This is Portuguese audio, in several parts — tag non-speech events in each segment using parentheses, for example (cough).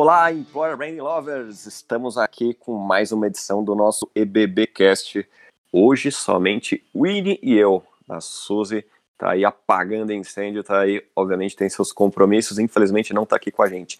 Olá, Employer Branding Lovers! Estamos aqui com mais uma edição do nosso EBBcast. Hoje somente Winnie e eu. A Suzy tá aí apagando incêndio, tá aí, obviamente tem seus compromissos, infelizmente não tá aqui com a gente.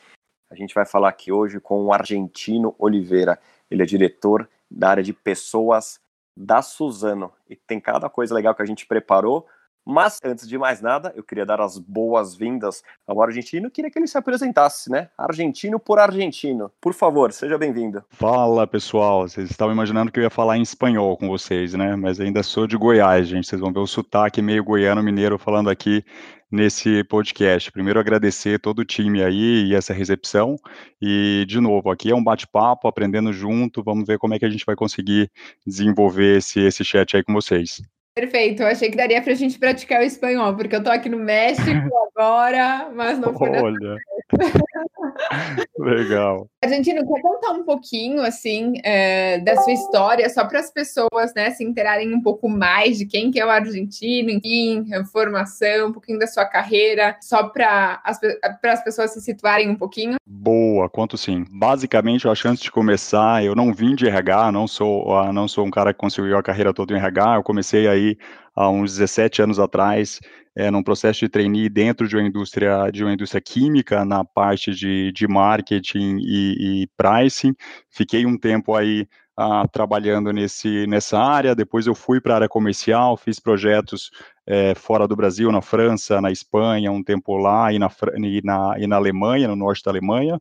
A gente vai falar aqui hoje com o Argentino Oliveira. Ele é diretor da área de pessoas da Suzano e tem cada coisa legal que a gente preparou mas, antes de mais nada, eu queria dar as boas-vindas ao argentino. Queria que ele se apresentasse, né? Argentino por argentino. Por favor, seja bem-vindo. Fala, pessoal. Vocês estavam imaginando que eu ia falar em espanhol com vocês, né? Mas ainda sou de Goiás, gente. Vocês vão ver o sotaque meio goiano-mineiro falando aqui nesse podcast. Primeiro, agradecer todo o time aí e essa recepção. E, de novo, aqui é um bate-papo, aprendendo junto. Vamos ver como é que a gente vai conseguir desenvolver esse, esse chat aí com vocês. Perfeito, eu achei que daria para a gente praticar o espanhol, porque eu tô aqui no México (laughs) agora, mas não foi Olha. (laughs) Legal. Argentino, quer contar um pouquinho, assim, é, da sua história, só para as pessoas, né, se interarem um pouco mais de quem que é o argentino, enfim, formação, um pouquinho da sua carreira, só para as, as pessoas se situarem um pouquinho? Boa, conto sim. Basicamente, eu acho antes de começar, eu não vim de RH, não sou, ah, não sou um cara que conseguiu a carreira toda em RH, eu comecei aí há uns 17 anos atrás, é, num processo de trainee dentro de uma indústria, de uma indústria química, na parte de, de marketing e, e pricing. Fiquei um tempo aí ah, trabalhando nesse, nessa área, depois eu fui para a área comercial, fiz projetos é, fora do Brasil, na França, na Espanha, um tempo lá, e na, e, na, e na Alemanha, no norte da Alemanha.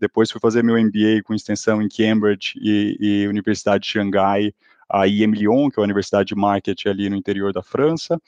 Depois fui fazer meu MBA com extensão em Cambridge e, e Universidade de Xangai, a IEM Lyon, que é a Universidade de Marketing ali no interior da França.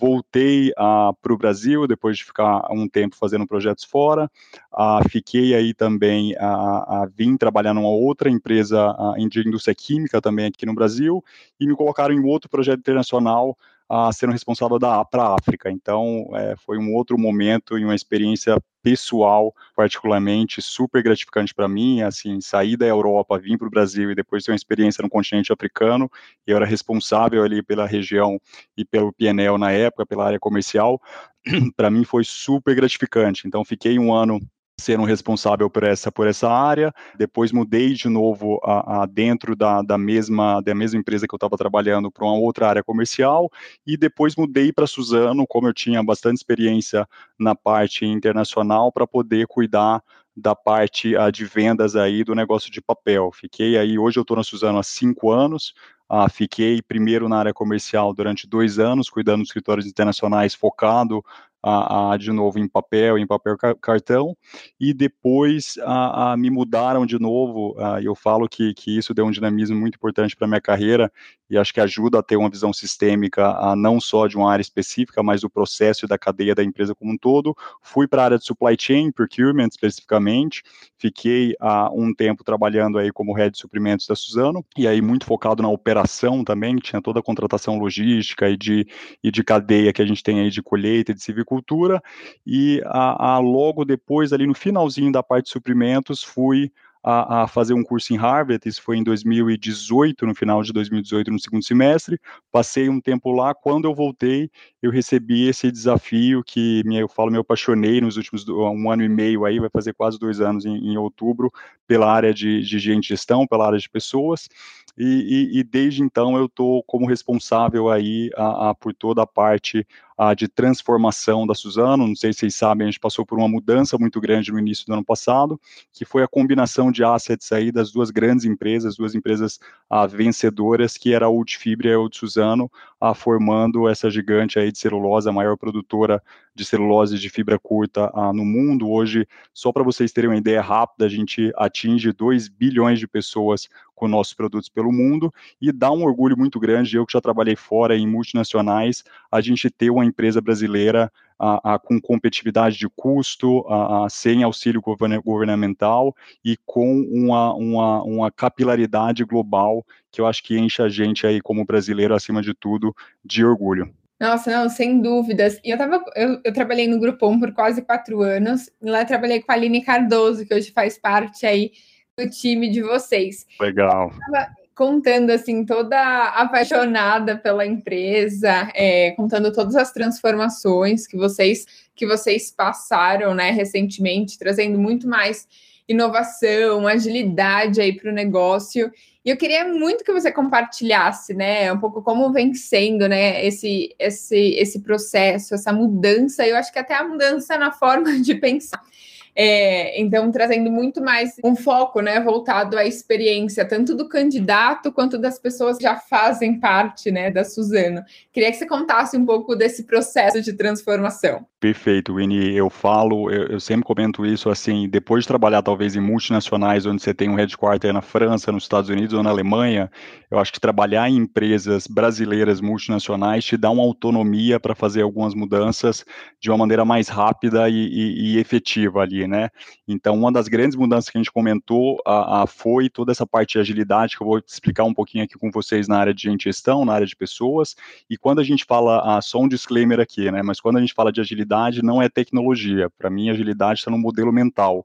Voltei uh, para o Brasil, depois de ficar um tempo fazendo projetos fora. Uh, fiquei aí também, uh, vim trabalhar numa outra empresa de indústria química também aqui no Brasil, e me colocaram em outro projeto internacional, uh, sendo responsável da para a África. Então, é, foi um outro momento e uma experiência pessoal, particularmente, super gratificante para mim, assim, sair da Europa, vir para o Brasil e depois ter uma experiência no continente africano, eu era responsável ali pela região e pelo PNL na época, pela área comercial, (clears throat) para mim foi super gratificante, então fiquei um ano sendo responsável por essa por essa área. Depois mudei de novo a, a dentro da, da mesma da mesma empresa que eu estava trabalhando para uma outra área comercial e depois mudei para Suzano, como eu tinha bastante experiência na parte internacional para poder cuidar da parte uh, de vendas aí do negócio de papel. Fiquei aí, hoje eu estou na Suzano há cinco anos, uh, fiquei primeiro na área comercial durante dois anos, cuidando dos escritórios internacionais, focado a, a, de novo em papel, em papel cartão, e depois a, a me mudaram de novo. eu falo que, que isso deu um dinamismo muito importante para minha carreira e acho que ajuda a ter uma visão sistêmica, não só de uma área específica, mas do processo e da cadeia da empresa como um todo. Fui para a área de supply chain, procurement especificamente, fiquei há um tempo trabalhando aí como head de suprimentos da Suzano, e aí muito focado na operação também, tinha toda a contratação logística e de, e de cadeia que a gente tem aí de colheita e de civicultura e a, a, logo depois, ali no finalzinho da parte de suprimentos, fui a, a, fazer um curso em Harvard, isso foi em 2018, no final de 2018, no segundo semestre, passei um tempo lá, quando eu voltei, eu recebi esse desafio que, me, eu falo, me apaixonei nos últimos um ano e meio aí, vai fazer quase dois anos em, em outubro, pela área de, de gestão, pela área de pessoas, e, e, e desde então eu estou como responsável aí a, a, por toda a parte a, de transformação da Suzano. Não sei se vocês sabem, a gente passou por uma mudança muito grande no início do ano passado, que foi a combinação de assets aí das duas grandes empresas, duas empresas vencedoras, que era a Ultifibra e a Suzano, formando essa gigante aí de celulose, a maior produtora de celulose de fibra curta no mundo. Hoje, só para vocês terem uma ideia rápida, a gente atinge 2 bilhões de pessoas com nossos produtos pelo mundo e dá um orgulho muito grande, eu que já trabalhei fora em multinacionais, a gente ter uma empresa brasileira a, a, com competitividade de custo, a, sem auxílio governamental e com uma, uma, uma capilaridade global que eu acho que enche a gente aí como brasileiro, acima de tudo, de orgulho. Nossa, não, sem dúvidas. E eu, tava, eu, eu trabalhei no Grupom por quase quatro anos, e lá trabalhei com a Aline Cardoso, que hoje faz parte aí do time de vocês. Legal. Contando assim toda apaixonada pela empresa, é, contando todas as transformações que vocês que vocês passaram, né, recentemente, trazendo muito mais inovação, agilidade aí para o negócio. E eu queria muito que você compartilhasse, né, um pouco como vem sendo, né, esse esse esse processo, essa mudança. Eu acho que até a mudança na forma (laughs) de pensar. É, então, trazendo muito mais um foco né, voltado à experiência, tanto do candidato quanto das pessoas que já fazem parte né, da Suzano. Queria que você contasse um pouco desse processo de transformação. Perfeito, Winnie. Eu falo, eu, eu, sempre comento isso assim, depois de trabalhar talvez em multinacionais, onde você tem um headquarter na França, nos Estados Unidos ou na Alemanha, eu acho que trabalhar em empresas brasileiras multinacionais te dá uma autonomia para fazer algumas mudanças de uma maneira mais rápida e, e, e efetiva ali, né? Então, uma das grandes mudanças que a gente comentou a, a, foi toda essa parte de agilidade, que eu vou explicar um pouquinho aqui com vocês na área de gestão, na área de pessoas. E quando a gente fala, ah, só um disclaimer aqui, né? Mas quando a gente fala de agilidade, não é tecnologia. Para mim, agilidade está no modelo mental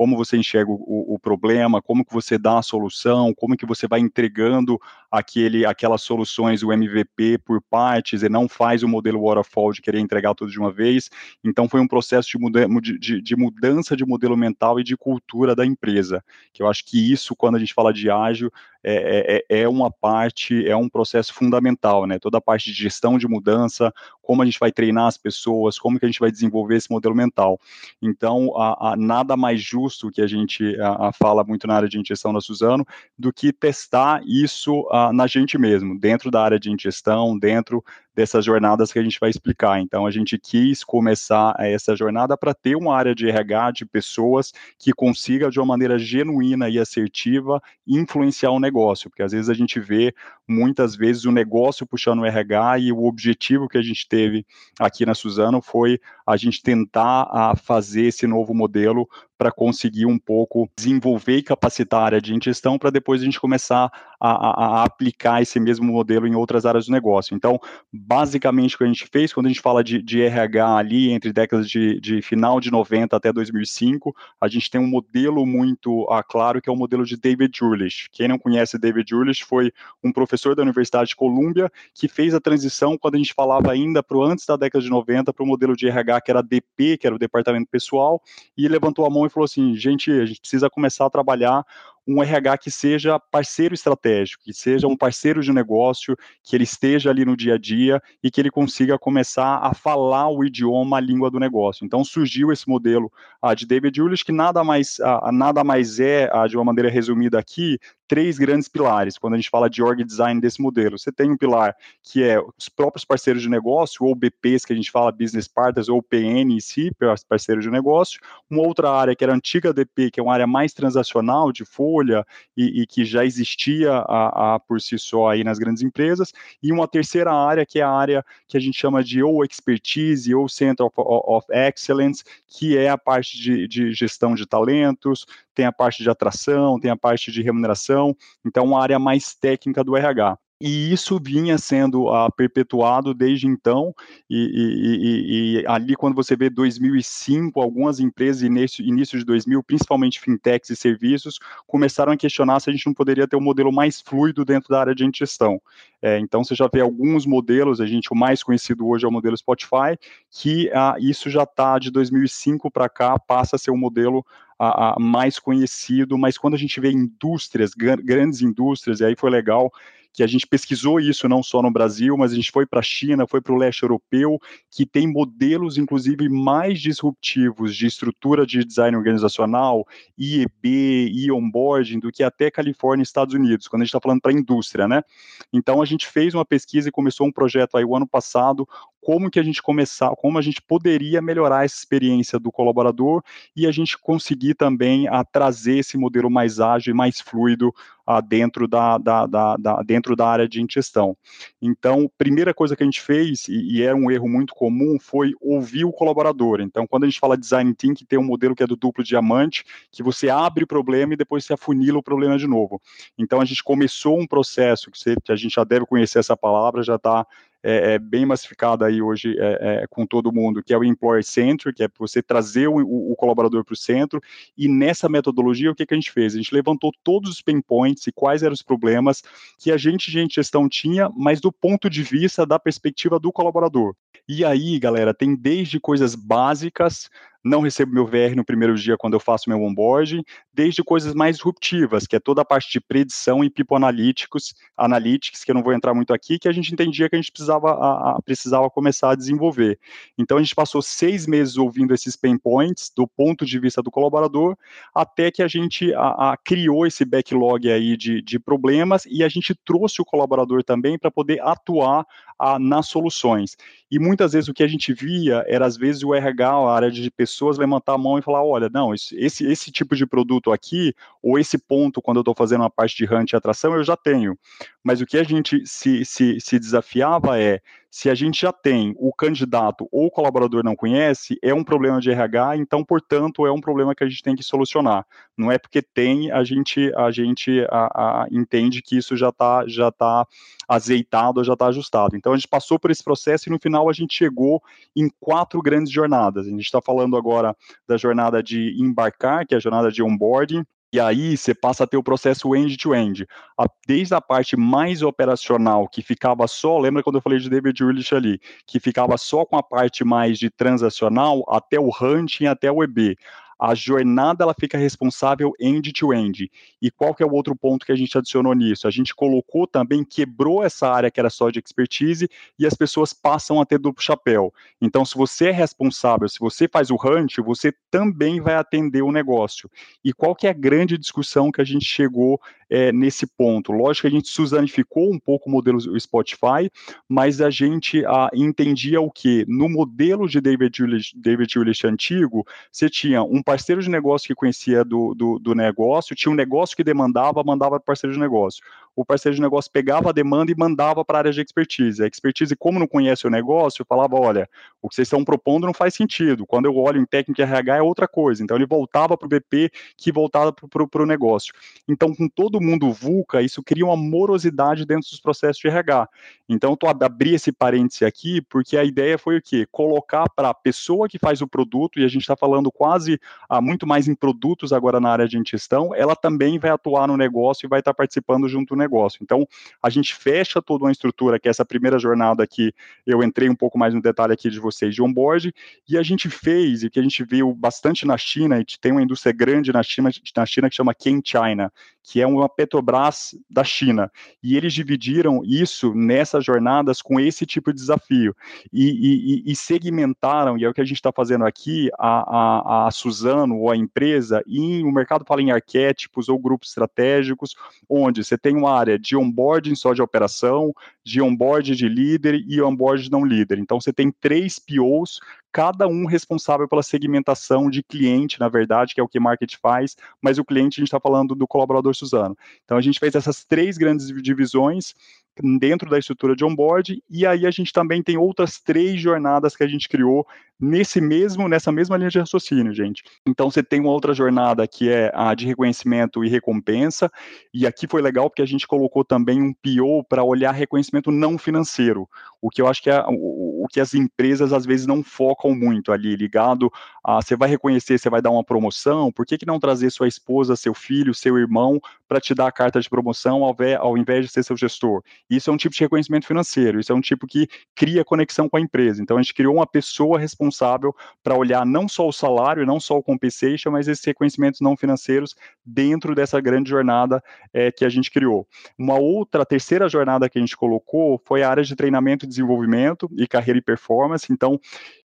como você enxerga o, o, problema, como que você dá a solução, como que você vai entregando aquele, aquelas soluções, o MVP por partes, e não faz o modelo waterfall de querer entregar tudo de uma vez. Então foi um processo de, de, de mudança de modelo mental e de cultura da empresa, que eu acho que isso, quando a gente fala de ágil, é, é, é, uma parte, é um processo fundamental, né? Toda a parte de gestão de mudança, como a gente vai treinar as pessoas, como que a gente vai desenvolver esse modelo mental. Então, a, a nada mais justo que a gente a, fala muito na área de ingestão da Suzano do que testar isso na gente mesmo, dentro da área de ingestão, dentro dessas jornadas que a gente vai explicar. Então, a gente quis começar essa jornada para ter uma área de RH de pessoas que consiga, de uma maneira genuína e assertiva, influenciar o negócio, porque às vezes a gente vê, muitas vezes, o negócio puxando o RH e o objetivo que a gente teve aqui na Suzano foi a gente tentar a fazer esse novo modelo para conseguir um pouco desenvolver e capacitar a área de ingestão para depois a gente começar a, a, a, aplicar esse mesmo modelo em outras áreas do negócio. Então, basicamente, o que a gente fez, quando a gente fala de, de RH ali, entre décadas de, de, final de 90 até 2005, a gente tem um modelo muito ah, claro, que é o modelo de David Jurlich. Quem não conhece David Jurlich foi um professor da Universidade de Colômbia que fez a transição quando a gente falava ainda para antes da década de 90 para o modelo de RH que era DP, que era o departamento pessoal, e levantou a mão falou assim: gente, a gente precisa começar a trabalhar um RH que seja parceiro estratégico, que seja um parceiro de negócio, que ele esteja ali no dia a dia e que ele consiga começar a falar o idioma, a língua do negócio. Então surgiu esse modelo uh, de David Julius, que nada mais, uh, nada mais é, uh, de uma maneira resumida aqui, três grandes pilares quando a gente fala de org design desse modelo. Você tem um pilar que é os próprios parceiros de negócio, ou BPs, que a gente fala business partners, ou PN em si, parceiros de negócio. Uma outra área que era a antiga DP, que é uma área mais transacional, de folha, e, e que já existia a, a, por si só aí nas grandes empresas. E uma terceira área, que é a área que a gente chama de ou expertise, ou center of, of excellence, que é a parte de, de gestão de talentos, tem a parte de atração, tem a parte de remuneração, então uma área mais técnica do RH e isso vinha sendo uh, perpetuado desde então, e, e, e, e, ali quando você vê 2005, algumas empresas, início, início de 2000, principalmente fintechs e serviços, começaram a questionar se a gente não poderia ter um modelo mais fluido dentro da área de gestão. É, então você já vê alguns modelos, a gente, o mais conhecido hoje é o modelo Spotify, que uh, isso já está de 2005 para cá, passa a ser um modelo mais conhecido, mas quando a gente vê indústrias, grandes indústrias, e aí foi legal que a gente pesquisou isso não só no Brasil, mas a gente foi para a China, foi para o leste europeu, que tem modelos, inclusive, mais disruptivos de estrutura de design organizacional, IEB, e-onboarding, do que até Califórnia e Estados Unidos, quando a gente está falando para a indústria, né? Então, a gente fez uma pesquisa e começou um projeto aí o ano passado como que a gente começar, como a gente poderia melhorar essa experiência do colaborador e a gente conseguir também a trazer esse modelo mais ágil e mais fluido a, dentro, da, da, da, da, dentro da área de ingestão. Então, primeira coisa que a gente fez, e, e era um erro muito comum, foi ouvir o colaborador. Então, quando a gente fala design thinking, tem um modelo que é do duplo diamante, que você abre o problema e depois você afunila o problema de novo. Então, a gente começou um processo, que, você, que a gente já deve conhecer essa palavra, já está é, é, bem massificada aí hoje é, é, com todo mundo, que é o Employer Centric, que é você trazer o, o, o colaborador para o centro, e nessa metodologia, o que, que a gente fez? A gente levantou todos os pain points e quais eram os problemas que a gente, gente gestão, tinha, mas do ponto de vista da perspectiva do colaborador. E aí, galera, tem desde coisas básicas não recebo meu VR no primeiro dia quando eu faço meu onboarding, desde coisas mais disruptivas, que é toda a parte de predição e people analytics, analytics, que eu não vou entrar muito aqui, que a gente entendia que a gente precisava, a, a, precisava começar a desenvolver. Então a gente passou seis meses ouvindo esses pain points do ponto de vista do colaborador, até que a gente a, criou esse backlog aí de, de problemas e a gente trouxe o colaborador também para poder atuar nas soluções. E muitas vezes o que a gente via era, às vezes, o RH, a área de pessoas, levantar a mão e falar, olha, não, esse, esse tipo de produto aqui, ou esse ponto, quando eu estou fazendo uma parte de hunt e atração, eu já tenho. Mas o que a gente se, se, se desafiava é, se a gente já tem o candidato ou o colaborador não conhece, é um problema de RH, então, portanto, é um problema que a gente tem que solucionar. Não é porque tem, a gente, a gente a, a, entende que isso já está já tá azeitado, já está ajustado. Então, a gente passou por esse processo e no final a gente chegou em quatro grandes jornadas. A gente está falando agora da jornada de embarcar, que é a jornada de onboarding, e aí você passa a ter o processo end-to-end. -end. Desde a parte mais operacional, que ficava só, lembra quando eu falei de David Willich ali, que ficava só com a parte mais de transacional, até o hunting, até o EB a jornada ela fica responsável end-to-end. -end. E qual que é o outro ponto que a gente adicionou nisso? A gente colocou também, quebrou essa área que era só de expertise e as pessoas passam a ter duplo chapéu. Então, se você é responsável, se você faz o hunt, você também vai atender o negócio. E qual que é a grande discussão que a gente chegou é, nesse ponto? Lógico que a gente suzanificou um pouco o modelo Spotify, mas a gente a, entendia o que? No modelo de David Willis, David Willis antigo, você tinha um parceiro de negócio que conhecia do, do, do negócio, tinha um negócio que demandava, mandava para o parceiro de negócio. O parceiro de negócio pegava a demanda e mandava para a área de expertise. A expertise, como não conhece o negócio, falava: olha, o que vocês estão propondo não faz sentido. Quando eu olho em técnica RH é outra coisa. Então ele voltava para o BP que voltava para o negócio. Então, com todo mundo VUCA, isso cria uma morosidade dentro dos processos de RH. Então, eu abri esse parêntese aqui, porque a ideia foi o quê? Colocar para a pessoa que faz o produto, e a gente está falando quase ah, muito mais em produtos agora na área de gestão, ela também vai atuar no negócio e vai estar participando junto do negócio. Então, a gente fecha toda uma estrutura, que é essa primeira jornada que eu entrei um pouco mais no detalhe aqui de vocês de onboard, e a gente fez, e que a gente viu bastante na China, e tem uma indústria grande na China, na China que chama Ken China, que é uma Petrobras da China. E eles dividiram isso nessas jornadas com esse tipo de desafio. E, e, e segmentaram, e é o que a gente está fazendo aqui, a, a, a Suzano ou a empresa, e o mercado fala em arquétipos ou grupos estratégicos, onde você tem uma área de onboarding só de operação, de onboard de líder e onboard não líder. Então você tem três POs cada um responsável pela segmentação de cliente, na verdade, que é o que market faz, mas o cliente a gente está falando do colaborador Suzano. Então a gente fez essas três grandes divisões dentro da estrutura de onboard, e aí a gente também tem outras três jornadas que a gente criou nesse mesmo, nessa mesma linha de raciocínio, gente. Então você tem uma outra jornada que é a de reconhecimento e recompensa, e aqui foi legal porque a gente colocou também um PO para olhar reconhecimento não financeiro, o que eu acho que é o, o que as empresas às vezes não focam muito ali, ligado a você vai reconhecer, você vai dar uma promoção, por que, que não trazer sua esposa, seu filho, seu irmão para te dar a carta de promoção ao, ao invés de ser seu gestor? Isso é um tipo de reconhecimento financeiro, isso é um tipo que cria conexão com a empresa. Então a gente criou uma pessoa responsável para olhar não só o salário, não só o compensation, mas esses reconhecimentos não financeiros dentro dessa grande jornada é, que a gente criou. Uma outra, terceira jornada que a gente colocou foi a área de treinamento e desenvolvimento e carreira e performance. Então,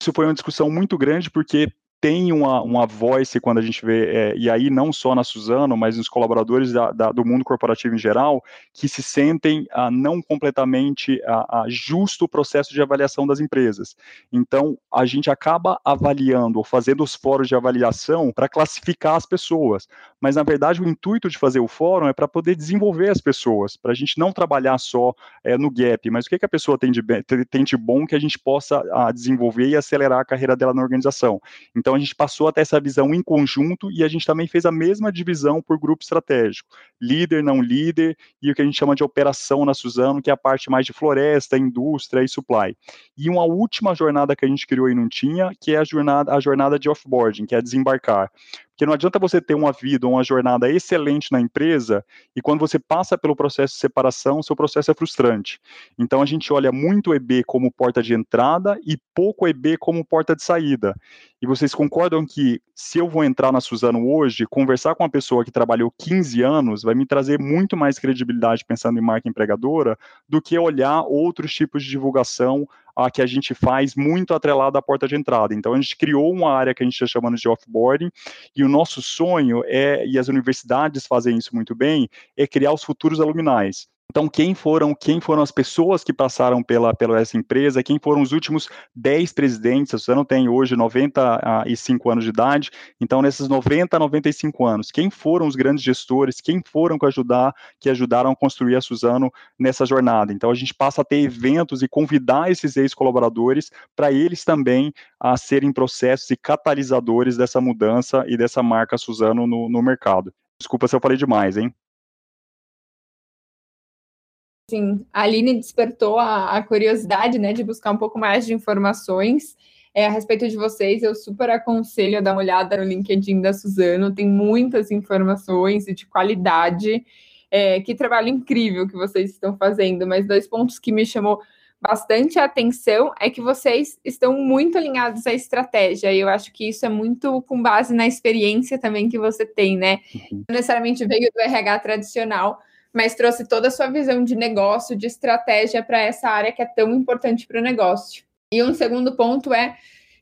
isso foi uma discussão muito grande porque tem uma, uma voice quando a gente vê, é, e aí não só na Suzano, mas nos colaboradores da, da, do mundo corporativo em geral, que se sentem ah, não completamente ah, justo o processo de avaliação das empresas. Então, a gente acaba avaliando ou fazendo os fóruns de avaliação para classificar as pessoas, mas na verdade o intuito de fazer o fórum é para poder desenvolver as pessoas, para a gente não trabalhar só é, no gap, mas o que, que a pessoa tem de, tem de bom que a gente possa ah, desenvolver e acelerar a carreira dela na organização. Então, a gente passou até essa visão em conjunto e a gente também fez a mesma divisão por grupo estratégico, líder, não líder, e o que a gente chama de operação na Suzano, que é a parte mais de floresta, indústria e supply. E uma última jornada que a gente criou e não tinha, que é a jornada, a jornada de offboarding, que é desembarcar. Porque não adianta você ter uma vida, uma jornada excelente na empresa e quando você passa pelo processo de separação, seu processo é frustrante. Então a gente olha muito o EB como porta de entrada e pouco EB como porta de saída. E vocês concordam que se eu vou entrar na Suzano hoje, conversar com uma pessoa que trabalhou 15 anos vai me trazer muito mais credibilidade pensando em marca empregadora do que olhar outros tipos de divulgação a que a gente faz muito atrelado à porta de entrada. Então, a gente criou uma área que a gente está chamando de offboarding, e o nosso sonho é, e as universidades fazem isso muito bem, é criar os futuros aluminais. Então, quem foram, quem foram as pessoas que passaram pela, pela essa empresa, quem foram os últimos 10 presidentes, você não tem hoje 95 anos de idade, então nesses 90, 95 anos, quem foram os grandes gestores, quem foram que ajudar, que ajudaram a construir a Suzano nessa jornada. Então a gente passa a ter eventos e convidar esses ex-colaboradores para eles também a serem processos e catalisadores dessa mudança e dessa marca Suzano no, no mercado. Desculpa se eu falei demais, hein? Sim, a Aline despertou a, a, curiosidade, né, de buscar um pouco mais de informações é, a respeito de vocês. Eu super aconselho a dar uma olhada no LinkedIn da Suzano, tem muitas informações e de qualidade. É, que trabalho incrível que vocês estão fazendo, mas dois pontos que me chamou bastante a atenção é que vocês estão muito alinhados à estratégia, e eu acho que isso é muito com base na experiência também que você tem, né? Uhum. Não necessariamente veio do RH tradicional, mas trouxe toda a sua visão de negócio, de estratégia para essa área que é tão importante para o negócio. E um segundo ponto é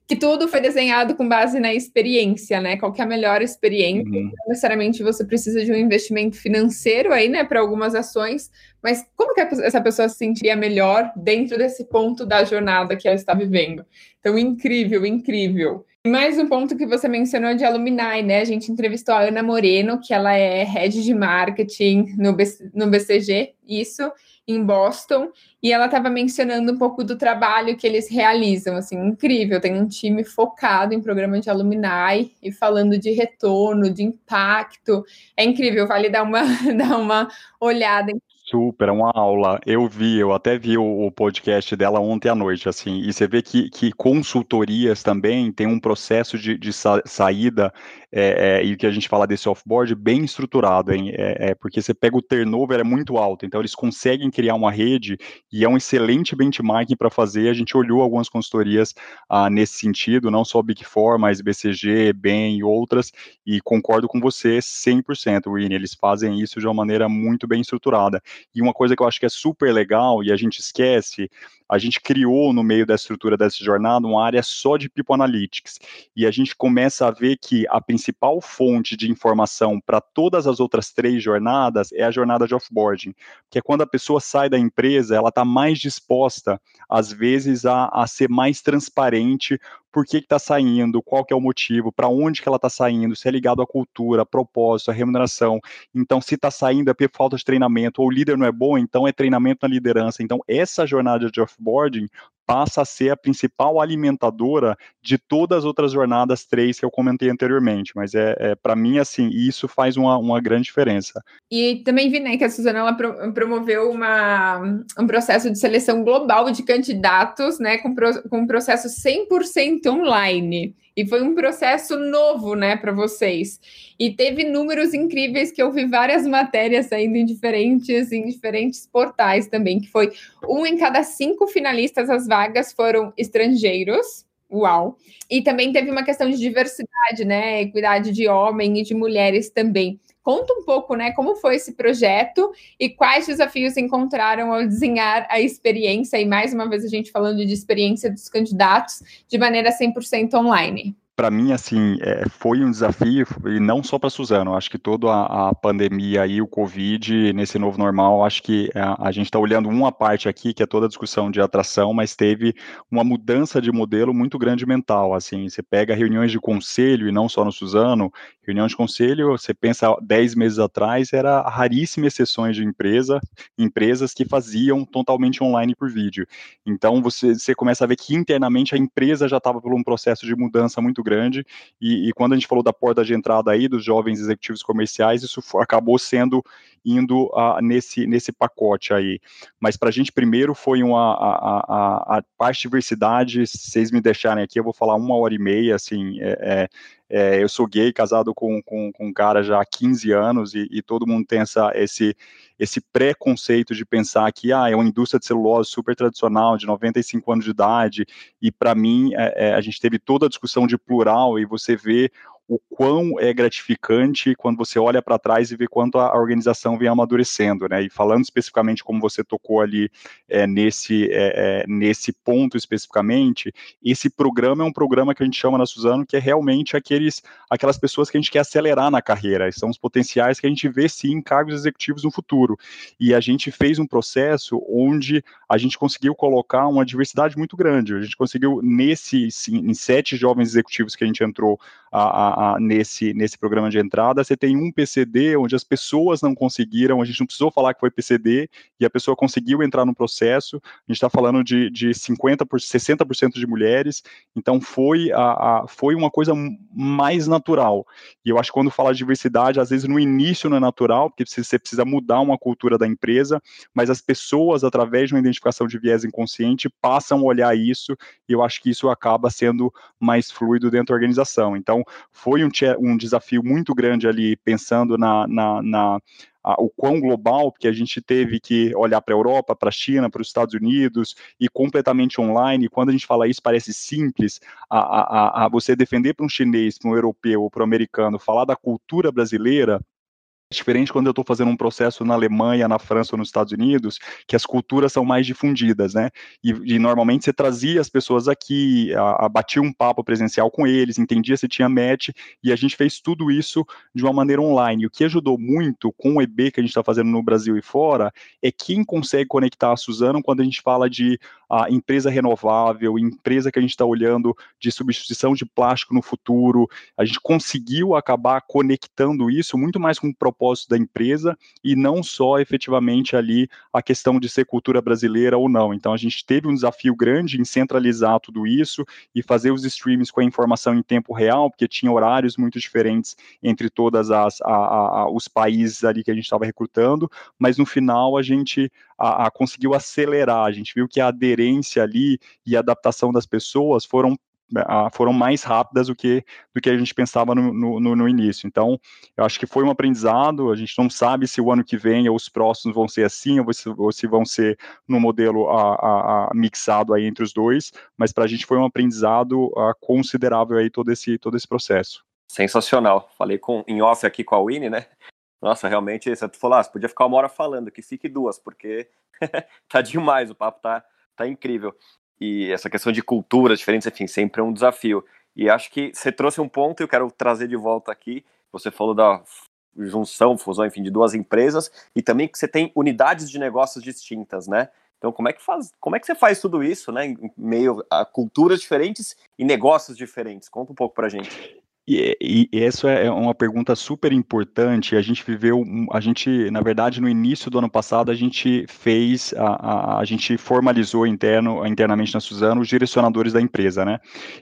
que tudo foi desenhado com base na experiência, né? Qual que é a melhor experiência? Uhum. Não necessariamente você precisa de um investimento financeiro aí, né, para algumas ações, mas como que essa pessoa se sentiria melhor dentro desse ponto da jornada que ela está vivendo? Então, incrível, incrível. Mais um ponto que você mencionou de alumni, né? A gente entrevistou a Ana Moreno, que ela é head de marketing no, BC, no BCG, isso, em Boston, e ela estava mencionando um pouco do trabalho que eles realizam, assim, incrível. Tem um time focado em programa de alumni e falando de retorno, de impacto. É incrível, vale dar uma, (laughs) dar uma olhada. Super, é uma aula. Eu vi, eu até vi o, o, podcast dela ontem à noite, assim, e você vê que, que consultorias também tem um processo de, de sa saída, é, é, e que a gente fala desse offboard bem estruturado, hein? É, é, porque você pega o turnover é muito alto, então eles conseguem criar uma rede e é um excelente benchmarking para fazer. A gente olhou algumas consultorias ah, nesse sentido, não só Big Four, mas BCG, BEM e outras, e concordo com você 100%, Winnie, eles fazem isso de uma maneira muito bem estruturada. E uma coisa que eu acho que é super legal e a gente esquece, a gente criou no meio da estrutura dessa jornada uma área só de People Analytics. E a gente começa a ver que a principal fonte de informação para todas as outras três jornadas é a jornada de offboarding. Que é quando a pessoa sai da empresa, ela está mais disposta, às vezes, a, a ser mais transparente por que está saindo, qual que é o motivo, para onde que ela está saindo, se é ligado à cultura, propósito, à remuneração. Então, se está saindo é por falta de treinamento, ou o líder não é bom, então é treinamento na liderança. Então, essa jornada de offboarding passa a ser a principal alimentadora de todas as outras jornadas três que eu comentei anteriormente. Mas é, é para mim, assim, isso faz uma, uma grande diferença. E também vi né, que a Suzana ela pro, promoveu uma, um processo de seleção global de candidatos, né, com, pro, com um processo 100% online. E foi um processo novo, né, para vocês. E teve números incríveis que eu vi várias matérias saindo em diferentes, em diferentes portais também, que foi um em cada cinco finalistas, as vagas foram estrangeiros. Uau! E também teve uma questão de diversidade, né? Equidade de homem e de mulheres também. Conta um pouco, né, como foi esse projeto e quais desafios encontraram ao desenhar a experiência, e mais uma vez a gente falando de experiência dos candidatos de maneira 100% online. Para mim, assim, é, foi um desafio, e não só para Suzano, acho que toda a, a, pandemia e o Covid, nesse novo normal, acho que a, a gente está olhando uma parte aqui, que é toda a discussão de atração, mas teve uma mudança de modelo muito grande mental, assim, você pega reuniões de conselho, e não só no Suzano, reunião de conselho, você pensa 10 meses atrás, era raríssimas exceções de empresa, empresas que faziam totalmente online por vídeo. Então, você, você começa a ver que internamente a empresa já estava por um processo de mudança muito grande, e, e, quando a gente falou da porta de entrada aí dos jovens executivos comerciais, isso acabou sendo indo uh, nesse, nesse pacote aí. Mas para a gente, primeiro, foi uma, a, a, a parte de diversidade, se vocês me deixarem aqui, eu vou falar uma hora e meia, assim, é, é, é, eu sou gay, casado com, com, com, um cara já há 15 anos, e, e todo mundo tem essa, esse, esse preconceito de pensar que ah, é uma indústria de celulose super tradicional, de 95 anos de idade, e para mim é, é, a gente teve toda a discussão de plural, e você vê o quão é gratificante quando você olha para trás e vê quanto a organização vem amadurecendo, né? E falando especificamente como você tocou ali é, nesse, é, é, nesse ponto especificamente, esse programa é um programa que a gente chama na Suzano que é realmente aqueles, aquelas pessoas que a gente quer acelerar na carreira, são os potenciais que a gente vê sim em cargos executivos no futuro. E a gente fez um processo onde a gente conseguiu colocar uma diversidade muito grande. A gente conseguiu, nesse, sim, em sete jovens executivos que a gente entrou a, a a, nesse, nesse programa de entrada, você tem um PCD onde as pessoas não conseguiram, a gente não precisou falar que foi PCD, e a pessoa conseguiu entrar no processo, a gente está falando de, de 50%, por 60% de mulheres, então foi, a, a, foi uma coisa mais natural. E eu acho que quando fala de diversidade, às vezes no início não é natural, porque você precisa mudar uma cultura da empresa, mas as pessoas, através de uma identificação de viés inconsciente, passam a olhar isso, e eu acho que isso acaba sendo mais fluido dentro da organização. Então, foi um, um desafio muito grande ali, pensando na, na, na a, o quão global, porque a gente teve que olhar para a Europa, para a China, para os Estados Unidos e completamente online. E quando a gente fala isso, parece simples. A, a, a você defender para um chinês, para um europeu ou para um americano, falar da cultura brasileira diferente quando eu estou fazendo um processo na Alemanha, na França ou nos Estados Unidos, que as culturas são mais difundidas, né? E, e normalmente você trazia as pessoas aqui, a, a, batia um papo presencial com eles, entendia se tinha match, e a gente fez tudo isso de uma maneira online. O que ajudou muito com o EB que a gente está fazendo no Brasil e fora é quem consegue conectar a Suzano quando a gente fala de a empresa renovável, empresa que a gente está olhando de substituição de plástico no futuro. A gente conseguiu acabar conectando isso muito mais com o propósito da empresa e não só efetivamente ali a questão de ser cultura brasileira ou não. Então a gente teve um desafio grande em centralizar tudo isso e fazer os streams com a informação em tempo real, porque tinha horários muito diferentes entre todas as a, a, os países ali que a gente estava recrutando, mas no final a gente a, a conseguiu acelerar. A gente viu que a aderência ali e a adaptação das pessoas foram foram mais rápidas do que, do que a gente pensava no, no, no, início. Então, eu acho que foi um aprendizado. A gente não sabe se o ano que vem ou os próximos vão ser assim, ou se, ou se vão ser no modelo a, a, a mixado aí entre os dois, mas para a gente foi um aprendizado a, considerável aí todo esse, todo esse processo. Sensacional. Falei com, em off aqui com a Winnie, né? Nossa, realmente, falou, ah, você podia ficar uma hora falando, que fique duas, porque (laughs) tá demais, o papo tá, tá incrível. E essa questão de culturas diferentes, enfim, sempre é um desafio. E acho que você trouxe um ponto e eu quero trazer de volta aqui. Você falou da junção, fusão, enfim, de duas empresas e também que você tem unidades de negócios distintas, né? Então, como é que faz, como é que você faz tudo isso, né, em meio a culturas diferentes e negócios diferentes? Conta um pouco pra gente. E, essa é uma pergunta super importante. A gente viveu, a gente, na verdade, no início do ano passado, a gente fez, a, a, a gente formalizou interno, internamente na Suzano os direcionadores da empresa, né?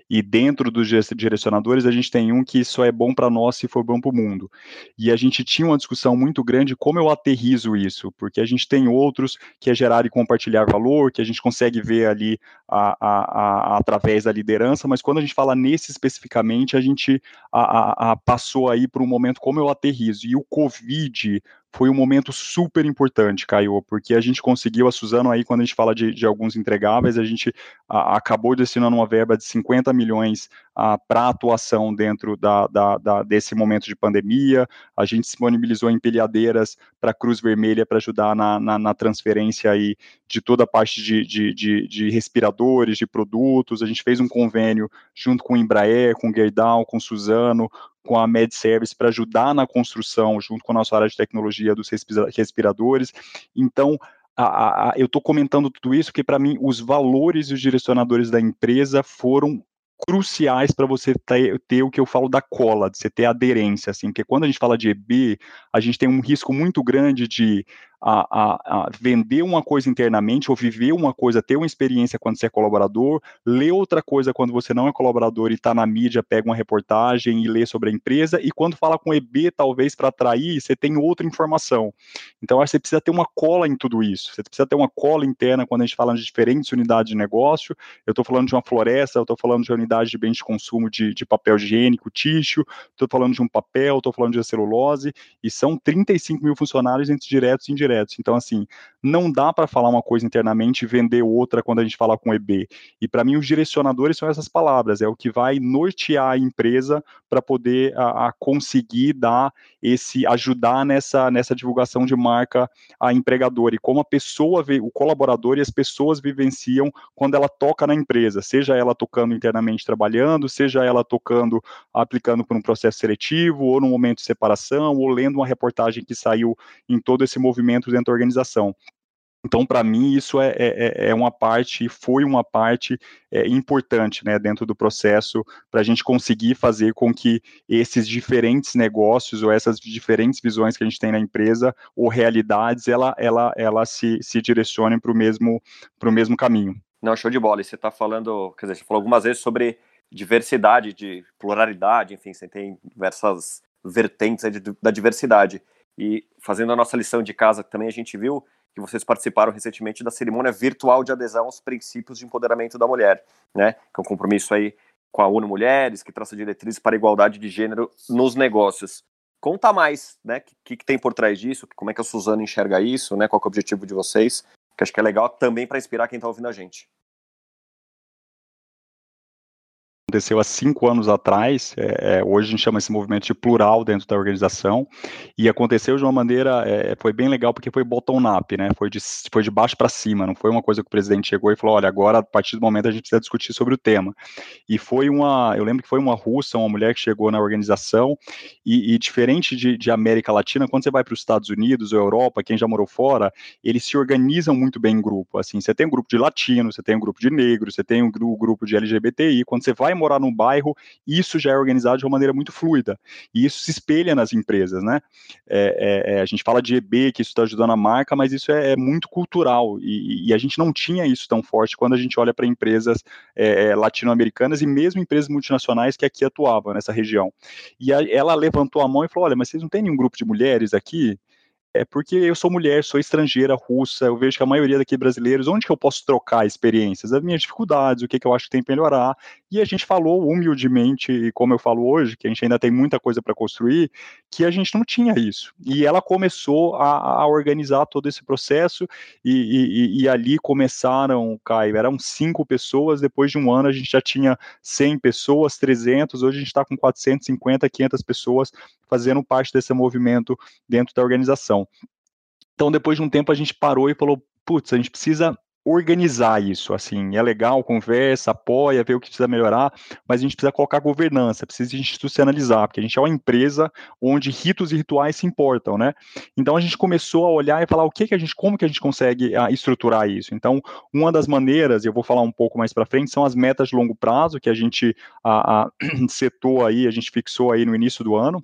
E dentro dos direcionadores, a gente tem um que só é bom para nós se for bom para o mundo. E a gente tinha uma discussão muito grande como eu aterrizo isso, porque a gente tem outros que é gerar e compartilhar valor, que a gente consegue ver ali a, a, através da liderança, mas quando a gente fala nesse especificamente, a gente a, a, a passou aí por um momento como eu aterrizo. E o Covid foi um momento super importante, Caio, porque a gente conseguiu, a Suzano aí, quando a gente fala de, de alguns entregáveis, a gente a, acabou destinando uma verba de 50 milhões para atuação dentro da, da, da, desse momento de pandemia, a gente disponibilizou empilhadeiras para a Cruz Vermelha para ajudar na, na, na, transferência aí de toda a parte de, de, de, de, respiradores, de produtos, a gente fez um convênio junto com o Embraer, com o Gerdau, com o Suzano, com a MedService para ajudar na construção, junto com a nossa área de tecnologia dos respiradores. Então, a, a, eu estou comentando tudo isso porque, para mim, os valores e os direcionadores da empresa foram cruciais para você ter, ter, o que eu falo da cola, de você ter aderência, assim, porque quando a gente fala de EB, a gente tem um risco muito grande de a, a, a, vender uma coisa internamente ou viver uma coisa, ter uma experiência quando você é colaborador, ler outra coisa quando você não é colaborador e está na mídia, pega uma reportagem e lê sobre a empresa, e quando fala com EB, talvez para atrair, você tem outra informação. Então, acho que você precisa ter uma cola em tudo isso, você precisa ter uma cola interna quando a gente fala de diferentes unidades de negócio, eu estou falando de uma floresta, eu estou falando de unidade de bens de consumo de, de papel higiênico, tixo, estou falando de um papel, estou falando de celulose, e são 35 mil funcionários entre diretos e indiretos Então, assim, não dá para falar uma coisa internamente e vender outra quando a gente fala com EB. E para mim, os direcionadores são essas palavras, é o que vai nortear a empresa para poder a, a, conseguir dar esse, ajudar nessa, nessa divulgação de marca a empregador e como a pessoa, vê, o colaborador e as pessoas vivenciam quando ela toca na empresa, seja ela tocando internamente trabalhando, seja ela tocando, aplicando por um processo seletivo, ou no momento de separação, ou lendo uma reportagem que saiu em todo esse movimento dentro da organização. Então, para mim, isso é, é, é, é, uma parte, foi uma parte é, importante né, dentro do processo para a gente conseguir fazer com que esses diferentes negócios ou essas diferentes visões que a gente tem na empresa ou realidades, ela, ela, ela se, se direcionem para o mesmo, mesmo caminho. Não, show de bola. E você está falando, quer dizer, você falou algumas vezes sobre diversidade, de pluralidade, enfim, você tem diversas vertentes da diversidade. E fazendo a nossa lição de casa, também a gente viu que vocês participaram recentemente da cerimônia virtual de adesão aos princípios de empoderamento da mulher, né? Que é um compromisso aí com a ONU Mulheres, que traça diretrizes para a igualdade de gênero nos negócios. Conta mais, né? O que, que, tem por trás disso? Como é que a Suzana enxerga isso, né? Qual é o objetivo de vocês? Que acho que é legal também para inspirar quem está ouvindo a gente. Aconteceu há cinco anos atrás, é, é, hoje a gente chama esse movimento de plural dentro da organização, e aconteceu de uma maneira, é, foi bem legal porque foi bottom-up, né, foi de, foi de baixo para cima, não foi uma coisa que o presidente chegou e falou, olha, agora a partir do momento a gente precisa discutir sobre o tema, e foi uma, eu lembro que foi uma russa, uma mulher que chegou na organização, e, e diferente de, de, América Latina, quando você vai para os Estados Unidos ou Europa, quem já morou fora, eles se organizam muito bem em grupo, assim, você tem um grupo de latinos, você tem um grupo de negros, você tem um grupo de LGBTI, quando você vai morar num bairro, isso já é organizado de uma maneira muito fluida. E isso se espelha nas empresas, né? É, é, é a gente fala de EB, que isso está ajudando a marca, mas isso é, é muito cultural. E, e, a gente não tinha isso tão forte quando a gente olha para empresas é, latino-americanas e mesmo empresas multinacionais que aqui atuavam nessa região. E a, ela levantou a mão e falou: olha, mas vocês não têm nenhum grupo de mulheres aqui? É porque eu sou mulher, sou estrangeira, russa, eu vejo que a maioria daqui brasileiros, onde que eu posso trocar experiências? As minhas dificuldades, o que, que eu acho que tem que melhorar, e a gente falou humildemente, e como eu falo hoje, que a gente ainda tem muita coisa para construir, que a gente não tinha isso, e ela começou a, a organizar todo esse processo, e, e, e, ali começaram, Caio, eram cinco pessoas, depois de um ano a gente já tinha 100 pessoas, 300, hoje a gente está com 450, 500 pessoas fazendo parte desse movimento dentro da organização. Então, depois de um tempo, a gente parou e falou: putz, a gente precisa organizar isso, assim, é legal, conversa, apoia, vê o que precisa melhorar, mas a gente precisa colocar governança, precisa institucionalizar, porque a gente é uma empresa onde ritos e rituais se importam, né? Então a gente começou a olhar e falar o que que a gente, como que a gente consegue ah, estruturar isso. Então, uma das maneiras, e eu vou falar um pouco mais para frente, são as metas de longo prazo que a gente a, (clears throat) setou aí, a gente fixou aí no início do ano,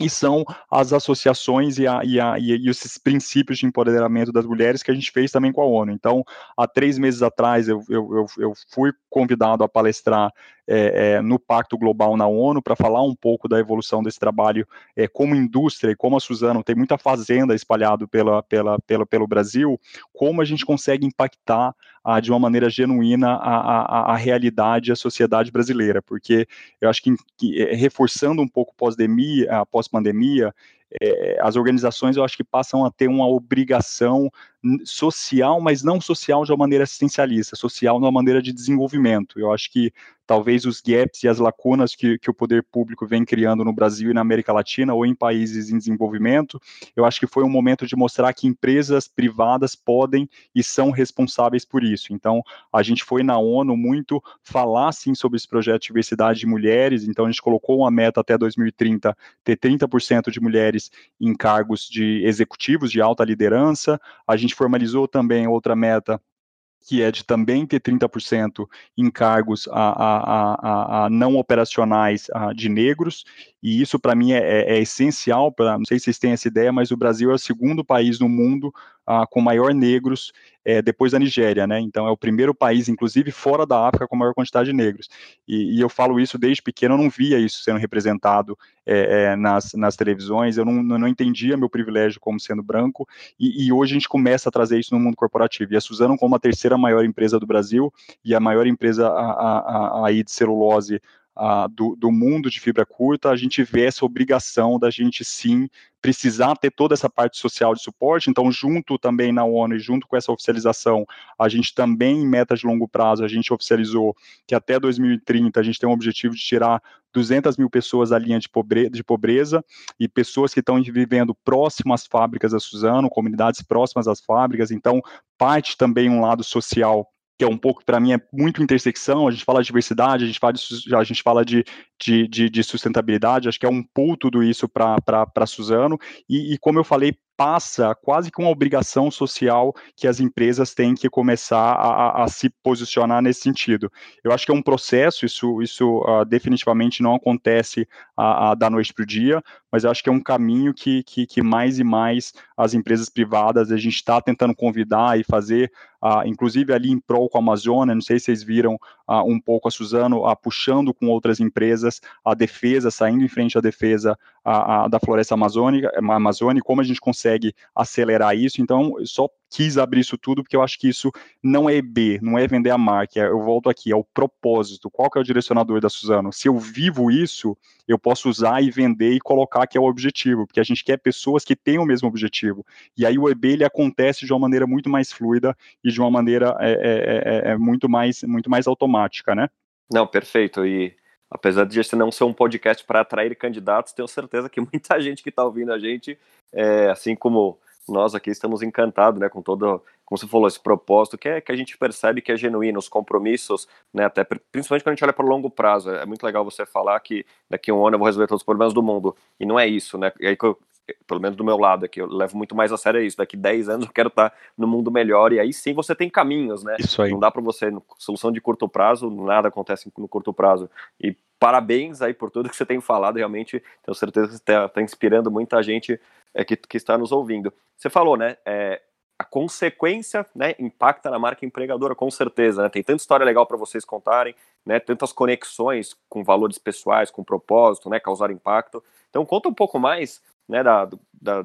e são as associações e, a, e, a, e, esses princípios de empoderamento das mulheres que a gente fez também com a ONU. Então, há três meses atrás, eu, eu, eu fui convidado a palestrar é, é, no Pacto Global na ONU para falar um pouco da evolução desse trabalho é, como indústria e como a Suzano tem muita fazenda espalhado pela, pela, pela, pelo Brasil, como a gente consegue impactar ah, de uma maneira genuína a, a, a realidade, a sociedade brasileira, porque eu acho que, que é, reforçando um pouco pós-pandemia, pós é, as organizações eu acho que passam a ter uma obrigação social, mas não social de uma maneira assistencialista, social de uma maneira de desenvolvimento. Eu acho que talvez os gaps e as lacunas que, que o poder público vem criando no Brasil e na América Latina ou em países em desenvolvimento, eu acho que foi um momento de mostrar que empresas privadas podem e são responsáveis por isso. Então, a gente foi na ONU muito falar, sim, sobre esse projeto de diversidade de mulheres, então a gente colocou uma meta até 2030 ter 30% de mulheres em cargos de executivos de alta liderança, a gente formalizou também outra meta que é de também ter 30% em cargos a, a, a, não operacionais de negros, e isso para mim é, é, é essencial, pra, não sei se vocês têm essa ideia, mas o Brasil é o segundo país no mundo com maior negros é, depois da Nigéria, né? Então é o primeiro país, inclusive fora da África, com maior quantidade de negros. E, e eu falo isso desde pequeno, eu não via isso sendo representado é, é, nas, nas televisões, eu não, não entendia meu privilégio como sendo branco, e, e, hoje a gente começa a trazer isso no mundo corporativo. E a Suzano, como a terceira maior empresa do Brasil e a maior empresa a, a, a, de celulose do, do, mundo de fibra curta, a gente vê essa obrigação da gente sim precisar ter toda essa parte social de suporte, então junto também na ONU e junto com essa oficialização, a gente também em metas de longo prazo, a gente oficializou que até 2030 a gente tem um objetivo de tirar 200 mil pessoas da linha de pobreza, de pobreza e pessoas que estão vivendo próximo às fábricas da Suzano, comunidades próximas às fábricas, então parte também um lado social que é um pouco, para mim, é muito intersecção, a gente fala de diversidade, a gente fala de, a gente fala de, de, de, de sustentabilidade, acho que é um pulo tudo isso para Suzano, e, e como eu falei, passa quase que uma obrigação social que as empresas têm que começar a, a se posicionar nesse sentido. Eu acho que é um processo, isso, isso uh, definitivamente não acontece uh, uh, da noite para o dia, mas eu acho que é um caminho que, que, que mais e mais as empresas privadas, a gente está tentando convidar e fazer, inclusive ali em prol com a Amazônia, não sei se vocês viram um pouco a Suzano puxando com outras empresas a defesa, saindo em frente à defesa da floresta amazônica, amazônica, como a gente consegue acelerar isso. Então, só quis abrir isso tudo porque eu acho que isso não é EB, não é vender a marca. Eu volto aqui, é o propósito. Qual que é o direcionador da Suzano? Se eu vivo isso, eu posso usar e vender e colocar que é o objetivo, porque a gente quer pessoas que tenham o mesmo objetivo. E aí o EB ele acontece de uma maneira muito mais fluida e de uma maneira é, é, é, é muito mais muito mais automática, né? Não, perfeito. E apesar de esse não ser um podcast para atrair candidatos, tenho certeza que (laughs) muita gente que está ouvindo a gente, é, assim como nós aqui estamos encantados, né, com todo, como você falou, esse propósito que é que a gente percebe que é genuíno, os compromissos, né, até principalmente quando a gente olha para o longo prazo. É muito legal você falar que daqui a um ano eu vou resolver todos os problemas do mundo. E não é isso, né? E aí pelo menos do meu lado aqui, eu levo muito mais a sério isso. Daqui 10 anos eu quero estar no mundo melhor, e aí sim você tem caminhos, né? Isso aí. Não dá para você, solução de curto prazo, nada acontece no curto prazo. E parabéns aí por tudo que você tem falado, realmente tenho certeza que você está tá inspirando muita gente é, que, que está nos ouvindo. Você falou, né? É, a consequência né, impacta na marca empregadora, com certeza. Né? Tem tanta história legal para vocês contarem, né, tantas conexões com valores pessoais, com propósito, né, causar impacto. Então, conta um pouco mais né, da, da,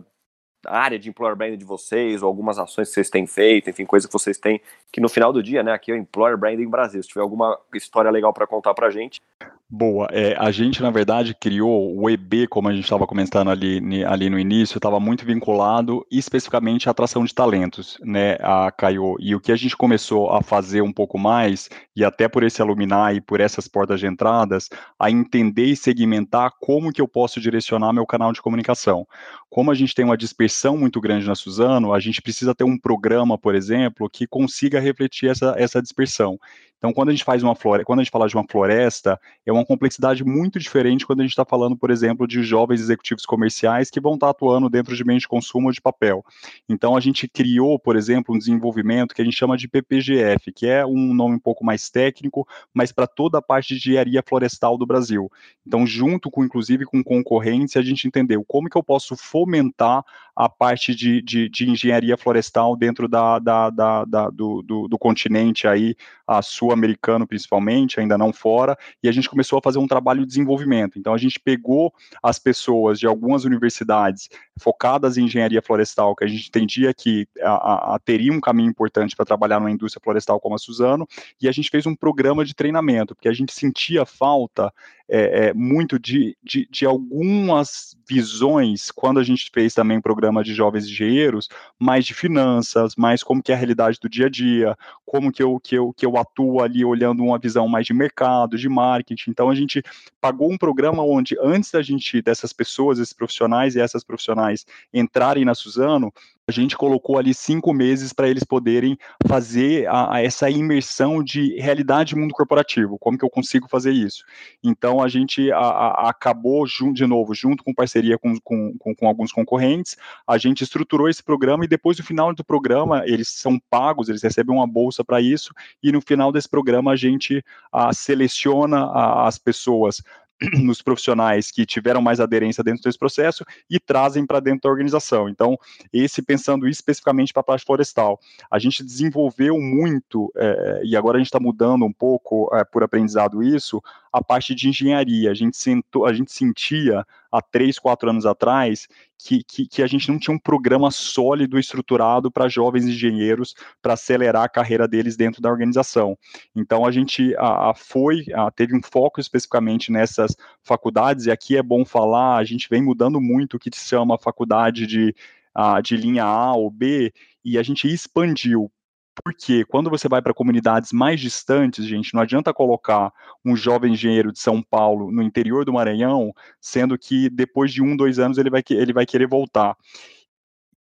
área de employer branding de vocês, ou algumas ações que vocês têm feito, enfim, coisas que vocês têm, que no final do dia, né, aqui é o Employer Branding Brasil. Se tiver alguma história legal para contar para a gente, Boa. É, a gente, na verdade, criou o EB, como a gente estava comentando ali, ali no início, estava muito vinculado especificamente à atração de talentos, né, a Caio. E o que a gente começou a fazer um pouco mais, e até por esse alumni e por essas portas de entradas, a entender e segmentar como que eu posso direcionar meu canal de comunicação. Como a gente tem uma dispersão muito grande na Suzano, a gente precisa ter um programa, por exemplo, que consiga refletir essa, essa dispersão. Então, quando a gente faz uma floresta, quando a gente fala de uma floresta, é uma complexidade muito diferente quando a gente está falando, por exemplo, de jovens executivos comerciais que vão estar tá atuando dentro de meios de consumo de papel. Então, a gente criou, por exemplo, um desenvolvimento que a gente chama de PPGF, que é um nome um pouco mais técnico, mas para toda a parte de engenharia florestal do Brasil. Então, junto com, inclusive, com concorrência, a gente entendeu como que eu posso fomentar a parte de, de, de engenharia florestal dentro da, da, da, da do, do, do continente aí, a sul-americano principalmente, ainda não fora, e a gente começou a fazer um trabalho de desenvolvimento. Então a gente pegou as pessoas de algumas universidades focadas em engenharia florestal, que a gente entendia que a, a, teria um caminho importante para trabalhar numa indústria florestal como a Suzano, e a gente fez um programa de treinamento, porque a gente sentia falta é, é, muito de, de, de, algumas visões, quando a gente fez também um programa de jovens engenheiros, mais de finanças, mais como que é a realidade do dia a dia, como que eu, que eu, que eu atuo ali olhando uma visão mais de mercado, de marketing. Então a gente pagou um programa onde antes da gente, dessas pessoas, esses profissionais e essas profissionais entrarem na Suzano, a gente colocou ali cinco meses para eles poderem fazer a, a essa imersão de realidade mundo corporativo. Como que eu consigo fazer isso? Então a gente a, acabou de novo, junto com parceria com, com, com, com, alguns concorrentes, a gente estruturou esse programa e depois do final do programa eles são pagos, eles recebem uma bolsa para isso e no final desse programa a gente seleciona as pessoas (clears throat) nos profissionais que tiveram mais aderência dentro desse processo e trazem para dentro da organização. Então, esse pensando especificamente para a parte florestal. A gente desenvolveu muito, é, e agora a gente está mudando um pouco é, por aprendizado isso, a parte de engenharia. A gente, sentou, a gente sentia há três, quatro anos atrás que, que, que a gente não tinha um programa sólido, estruturado para jovens engenheiros para acelerar a carreira deles dentro da organização. Então a gente a, a foi, a, teve um foco especificamente nessas faculdades, e aqui é bom falar, a gente vem mudando muito o que se chama faculdade de, a, de linha A ou B, e a gente expandiu porque quando você vai para comunidades mais distantes, gente, não adianta colocar um jovem engenheiro de São Paulo no interior do Maranhão, sendo que depois de um, dois anos ele vai, ele vai querer voltar.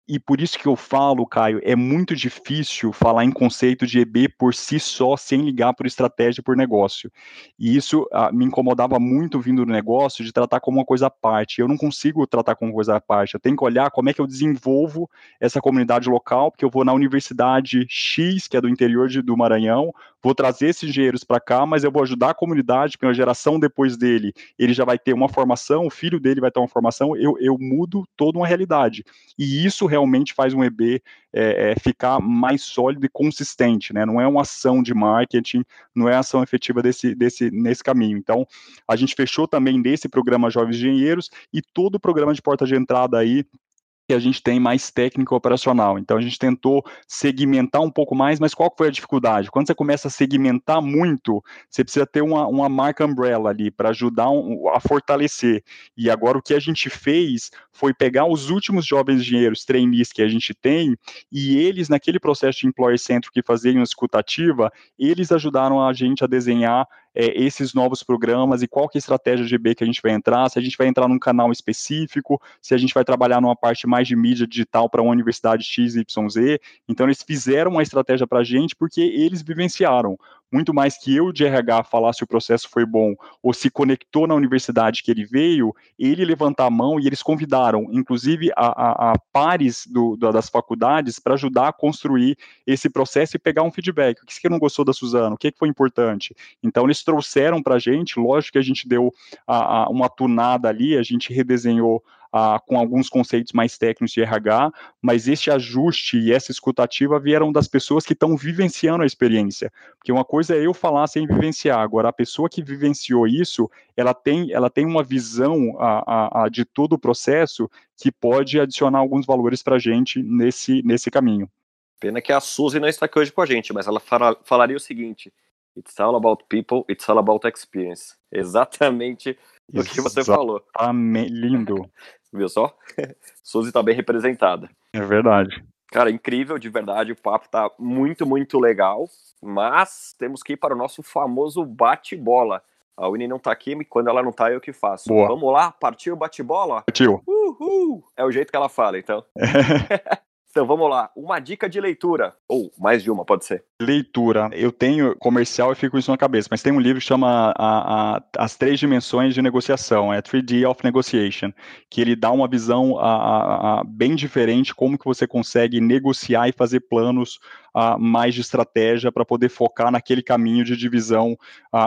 E por isso que eu falo, Caio, é muito difícil falar em conceito de EB por si só, sem ligar por estratégia por negócio. E isso ah, me incomodava muito vindo do negócio de tratar como uma coisa à parte. Eu não consigo tratar como coisa à parte. Eu tenho que olhar como é que eu desenvolvo essa comunidade local, porque eu vou na universidade X, que é do interior de, do Maranhão, vou trazer esses engenheiros para cá, mas eu vou ajudar a comunidade, porque a geração depois dele, ele já vai ter uma formação, o filho dele vai ter uma formação, eu, eu mudo toda uma realidade. E isso realmente faz um EB é, é, ficar mais sólido e consistente, né? Não é uma ação de marketing, não é ação efetiva desse, desse, nesse caminho. Então, a gente fechou também desse programa Jovens Engenheiros e todo o programa de porta de entrada aí que a gente tem mais técnico operacional. Então a gente tentou segmentar um pouco mais, mas qual foi a dificuldade? Quando você começa a segmentar muito, você precisa ter uma, uma marca umbrella ali para ajudar um, a fortalecer. E agora o que a gente fez foi pegar os últimos jovens engenheiros, trainees que a gente tem, e eles, naquele processo de employer centro que faziam escutativa, eles ajudaram a gente a desenhar é, esses novos programas e qual que é a estratégia de B que a gente vai entrar, se a gente vai entrar num canal específico, se a gente vai trabalhar numa parte mais de mídia digital para uma universidade XYZ. Então, eles fizeram uma estratégia para a gente porque eles vivenciaram muito mais que eu de RH falar se o processo foi bom ou se conectou na universidade que ele veio, ele levantar a mão e eles convidaram, inclusive, a, a, a pares do, da, das faculdades para ajudar a construir esse processo e pegar um feedback. O que você não gostou da Suzano? O que, que foi importante? Então, eles trouxeram para a gente, lógico que a gente deu a, uma tunada ali, a gente redesenhou ah, com alguns conceitos mais técnicos de RH, mas esse ajuste e essa escutativa vieram das pessoas que estão vivenciando a experiência. Porque uma coisa é eu falar sem vivenciar, agora a pessoa que vivenciou isso, ela tem, ela tem uma visão a, a, a de todo o processo que pode adicionar alguns valores para a gente nesse, nesse caminho. Pena que a Suzy não está aqui hoje com a gente, mas ela fala, falaria o seguinte: It's all about people, it's all about experience. Exatamente o que você falou. Lindo. Viu só? (laughs) Suzy tá bem representada. É verdade. Cara, incrível, de verdade. O papo tá muito, muito legal. Mas temos que ir para o nosso famoso bate-bola. A Winnie não tá aqui, e quando ela não tá, eu que faço. Boa. Vamos lá? Partiu o bate-bola? Partiu. Uhul! É o jeito que ela fala, então. (laughs) Então vamos lá, uma dica de leitura, ou mais de uma, pode ser. Leitura. Eu tenho comercial e fico isso na cabeça, mas tem um livro que chama a, a, As Três Dimensões de Negociação, é 3D of Negotiation, que ele dá uma visão a, bem diferente como que você consegue negociar e fazer planos mais de estratégia para poder focar naquele caminho de divisão,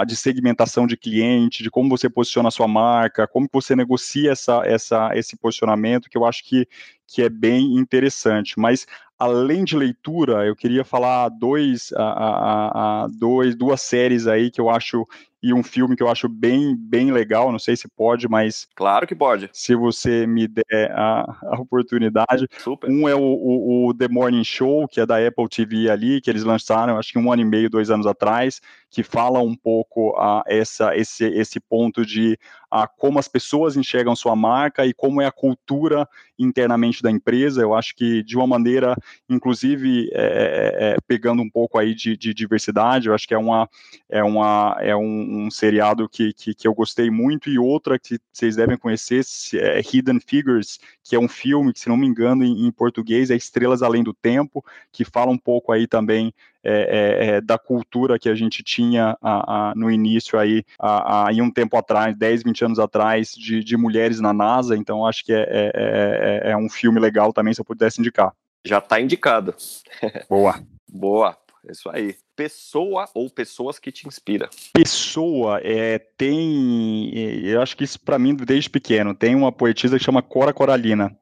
de segmentação de cliente, de como você posiciona a sua marca, como que você negocia essa, essa, esse posicionamento, que eu acho que, que é bem interessante. Mas além de leitura, eu queria falar dois, a, a, a, dois, duas séries aí que eu acho e um filme que eu acho bem, bem legal, não sei se pode, mas... Claro que pode. Se você me der a, oportunidade. Super. Um é o, o, o, The Morning Show, que é da Apple TV ali, que eles lançaram, acho que um ano e meio, dois anos atrás, que fala um pouco a essa, esse, esse ponto de a como as pessoas enxergam sua marca e como é a cultura internamente da empresa. Eu acho que de uma maneira, inclusive, é, é, é, pegando um pouco aí de, de, diversidade, eu acho que é, uma, é, uma, é um, um seriado que, que, que, eu gostei muito e outra que vocês devem conhecer é Hidden Figures, que é um filme que, se não me engano, em, em português é Estrelas Além do Tempo, que fala um pouco aí também é, é, é, da cultura que a gente tinha a, a, no início aí, a, aí um tempo atrás, 10, 20 anos atrás, de, de mulheres na NASA, então acho que é, é, é, é um filme legal também, se eu pudesse indicar. Já está indicado. (laughs) Boa. Boa, isso aí. Pessoa ou pessoas que te inspira? Pessoa é tem, eu acho que isso para mim desde pequeno. Tem uma poetisa que chama Cora Coralina.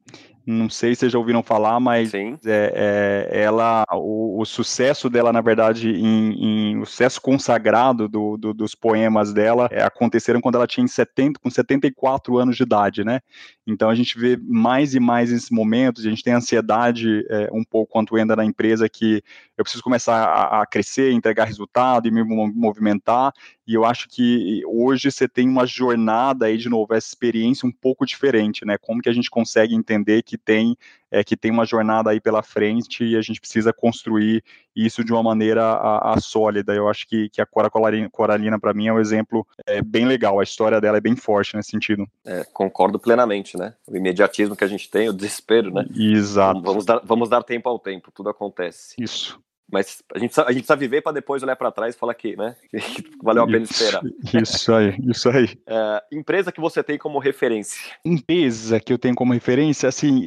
Não sei se vocês já ouviram falar, mas é, é, ela, o, o, sucesso dela, na verdade, em, em o sucesso consagrado do, do, dos poemas dela é, aconteceram quando ela tinha 70, com 74 anos de idade, né? Então a gente vê mais e mais esses momentos, a gente tem ansiedade é, um pouco quanto entra na empresa que eu preciso começar a, a crescer, entregar resultado e me movimentar, e eu acho que hoje você tem uma jornada aí de novo, essa experiência um pouco diferente, né? Como que a gente consegue entender que tem é, que tem uma jornada aí pela frente e a gente precisa construir isso de uma maneira a, a sólida. Eu acho que, que a Cora Coralina, para mim, é um exemplo é, bem legal. A história dela é bem forte nesse sentido. É, concordo plenamente, né? O imediatismo que a gente tem, o desespero, né? Exato. Vamos dar, vamos dar tempo ao tempo, tudo acontece. Isso. Mas a gente, a gente precisa viver para depois olhar para trás e falar que, né? (laughs) valeu a pena esperar. Isso aí, isso aí. (laughs) É, empresa que você tem como referência? Empresa que eu tenho como referência, assim,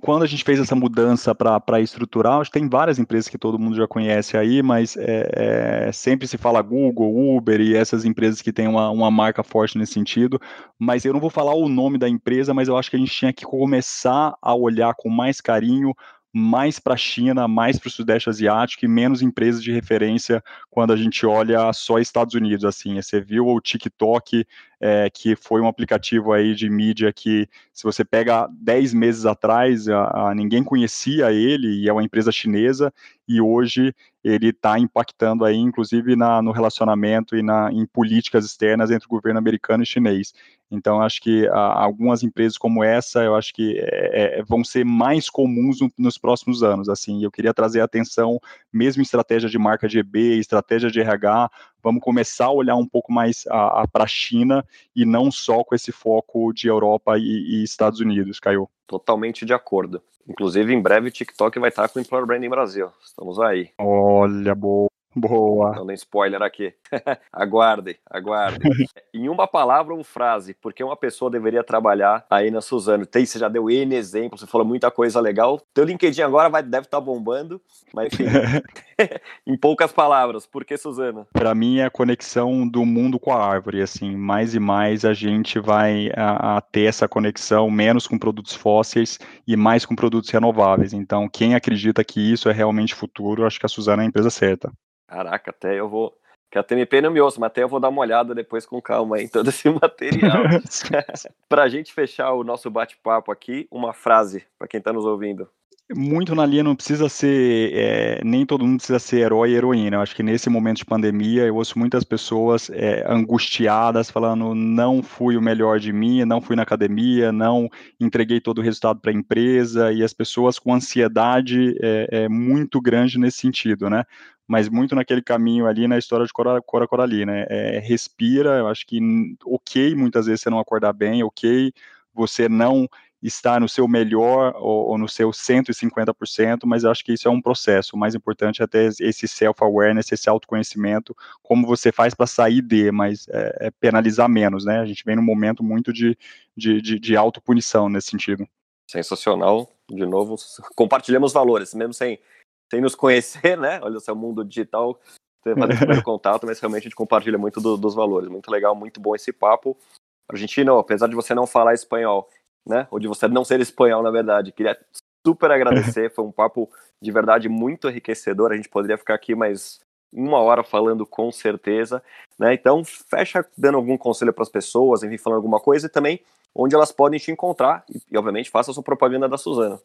quando a gente fez essa mudança para estrutural, tem várias empresas que todo mundo já conhece aí, mas é, é, sempre se fala Google, Uber e essas empresas que têm uma, uma marca forte nesse sentido. Mas eu não vou falar o nome da empresa, mas eu acho que a gente tinha que começar a olhar com mais carinho mais para a China, mais para o Sudeste Asiático e menos empresas de referência quando a gente olha só Estados Unidos. Assim, você viu o TikTok, é, que foi um aplicativo aí de mídia que, se você pega 10 meses atrás, a, a, ninguém conhecia ele e é uma empresa chinesa e hoje ele está impactando aí, inclusive na, no relacionamento e na, em políticas externas entre o governo americano e chinês. Então, acho que a, algumas empresas como essa, eu acho que é, é, vão ser mais comuns no, nos próximos anos. Assim, eu queria trazer atenção, mesmo em estratégia de marca de EB, estratégia de RH, vamos começar a olhar um pouco mais para a China e não só com esse foco de Europa e, e Estados Unidos, Caio. Totalmente de acordo. Inclusive, em breve, o TikTok vai estar com o Employer Branding Brasil. Estamos aí. Olha, boa. Boa. Não tem spoiler aqui. (laughs) aguardem, aguardem. (laughs) em uma palavra ou frase, por que uma pessoa deveria trabalhar aí na Suzano? Tem, você já deu N exemplos, você falou muita coisa legal. Teu LinkedIn agora vai, deve estar tá bombando, mas enfim, (laughs) em poucas palavras, por que Suzano? Para mim é a conexão do mundo com a árvore, assim, mais e mais a gente vai a, a ter essa conexão menos com produtos fósseis e mais com produtos renováveis. Então, quem acredita que isso é realmente futuro, acho que a Suzano é a empresa certa. Caraca, até eu vou. Que a TMP não me ouça, mas até eu vou dar uma olhada depois com calma em todo esse (laughs) material. (laughs) para a gente fechar o nosso bate-papo aqui, uma frase para quem está nos ouvindo muito na linha não precisa ser, é, nem todo mundo precisa ser herói e heroína. Eu acho que nesse momento de pandemia eu ouço muitas pessoas é, angustiadas falando não fui o melhor de mim, não fui na academia, não entreguei todo o resultado para a empresa e as pessoas com ansiedade é, é, muito grande nesse sentido, né? Mas muito naquele caminho ali na história de Cora, Cora Coralina. Né? É, respira, eu acho que ok muitas vezes você não acordar bem, ok você não estar no seu melhor ou, ou no seu 150%, mas eu acho que isso é um processo. O mais importante é ter esse self-awareness, esse autoconhecimento, como você faz para sair de, mas é, é, penalizar menos, né? A gente vem num momento muito de, de, de, de autopunição nesse sentido. Sensacional, de novo, compartilhamos valores, mesmo sem, sem nos conhecer, né? Olha, o mundo digital, você faz o primeiro (laughs) contato, mas realmente a gente compartilha muito do, dos valores. Muito legal, muito bom esse papo. Argentino, apesar de você não falar espanhol, né? Ou de você não ser espanhol, na verdade. Queria super agradecer, (laughs) foi um papo de verdade muito enriquecedor. A gente poderia ficar aqui mais uma hora falando com certeza, né? Então, fecha dando algum conselho para as pessoas, enfim, falando alguma coisa e também onde elas podem te encontrar e, e obviamente, faça a sua propaganda da Suzana.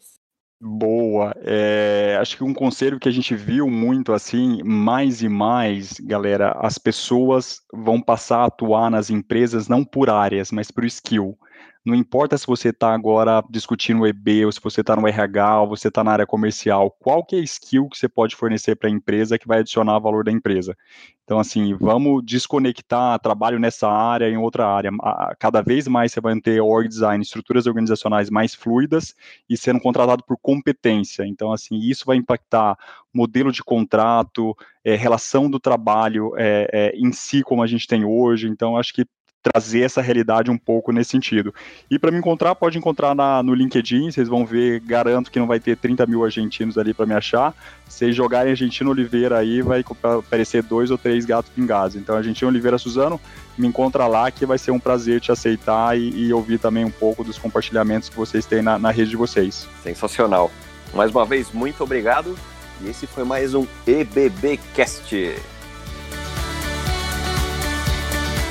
Boa. É, acho que um conselho que a gente viu muito assim, mais e mais, galera, as pessoas vão passar a atuar nas empresas não por áreas, mas por skill. Não importa se você está agora discutindo o EB, ou se você está no RH, ou você está na área comercial, qual que é a skill que você pode fornecer para a empresa que vai adicionar valor da empresa. Então, assim, vamos desconectar trabalho nessa área em outra área. Cada vez mais você vai ter org design, estruturas organizacionais mais fluidas e sendo contratado por competência. Então, assim, isso vai impactar modelo de contrato, é, relação do trabalho é, é, em si, como a gente tem hoje. Então, acho que trazer essa realidade um pouco nesse sentido. E para me encontrar, pode encontrar na, no LinkedIn, vocês vão ver, garanto que não vai ter 30 mil argentinos ali para me achar. Se vocês jogarem Argentino Oliveira aí, vai aparecer dois ou três gatos pingados. Então, Argentino Oliveira Suzano, me encontra lá que vai ser um prazer te aceitar e, e ouvir também um pouco dos compartilhamentos que vocês têm na, na rede de vocês. Sensacional. Mais uma vez, muito obrigado. E esse foi mais um EBBcast.